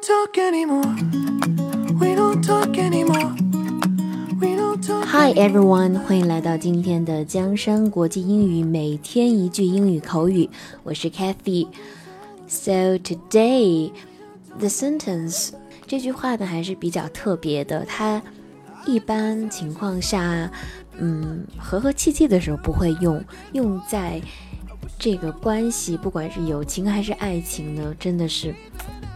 talk anymore. We don't talk anymore. We don't talk. Hi everyone，欢迎来到今天的江山国际英语每天一句英语口语，我是 Kathy。So today the sentence 这句话呢还是比较特别的，它一般情况下，嗯，和和气气的时候不会用，用在这个关系，不管是友情还是爱情呢，真的是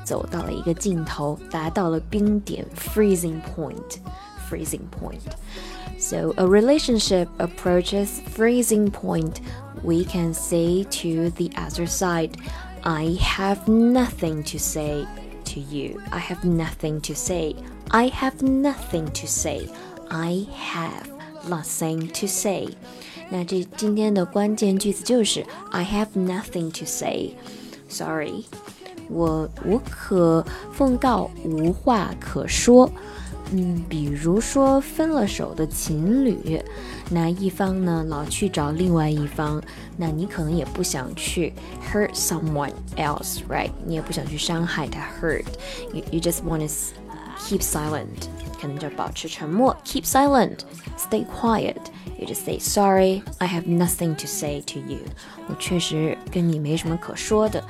走到了一个尽头，达到了冰点 （freezing point），freezing point。So a relationship approaches freezing point, we can say to the other side, I have nothing to say to you. I have nothing to say. I have nothing to say. I have nothing to say. 那这今天的关键句子就是 I have nothing to say. Sorry， 我无可奉告，无话可说。嗯，比如说分了手的情侣，那一方呢老去找另外一方，那你可能也不想去 hurt someone else，right？你也不想去伤害他，hurt，you you just want to keep silent，可能就保持沉默，keep silent，stay quiet。 You just say sorry, I have nothing to say to you。我确实跟你没什么可说的。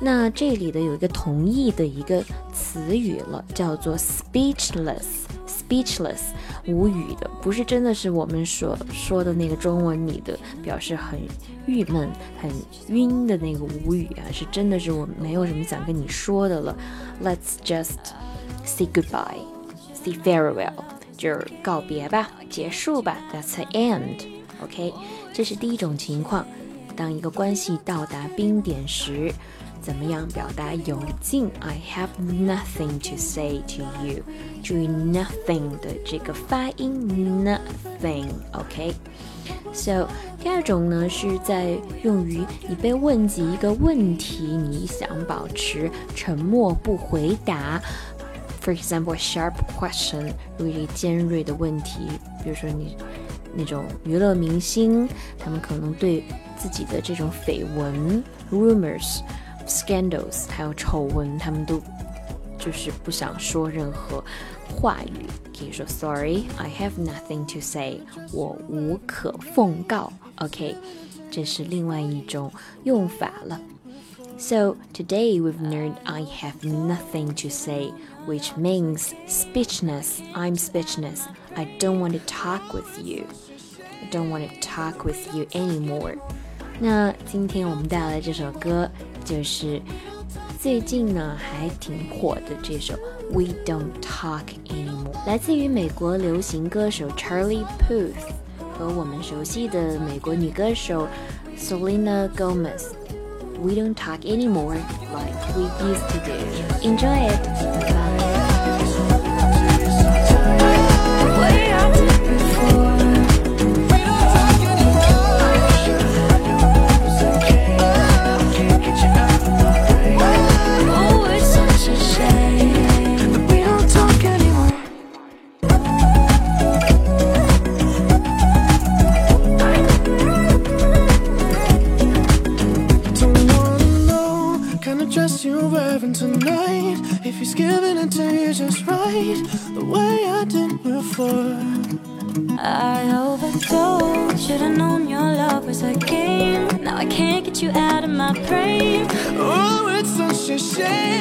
那这里的有一个同义的一个词语了，叫做 speechless。speechless 无语的，不是真的是我们所说的那个中文里的表示很郁闷、很晕的那个无语啊，是真的是我没有什么想跟你说的了。Let's just say goodbye, say farewell， 就是告别吧，结束吧。That's the end。OK，这是第一种情况，当一个关系到达冰点时。怎么样表达有劲？I have nothing to say to you。注意 nothing 的这个发音，nothing，OK。So 第二种呢，是在用于你被问及一个问题，你想保持沉默不回答。For example, a sharp question，如意尖锐的问题，比如说你那种娱乐明星，他们可能对自己的这种绯闻 rumors。scandals，还有丑闻，他们都就是不想说任何话语，可以说 Sorry，I have nothing to say，我无可奉告。OK，这是另外一种用法了。So today we've learned I have nothing to say, which means speechless. I'm speechless. I don't want to talk with you. I don't want to talk with you anymore. 那今天我们带来这首歌就是最近呢还挺火的这首《We Don't Talk Anymore》，来自于美国流行歌手 Charlie Puth 和我们熟悉的美国女歌手 Selena Gomez。 We don't talk anymore like we used to do. Enjoy it. Just you over heaven tonight. If he's giving it to you just right the way I did before. I overdosed. Should've known your love was a game. Now I can't get you out of my brain. Oh, it's such a shame.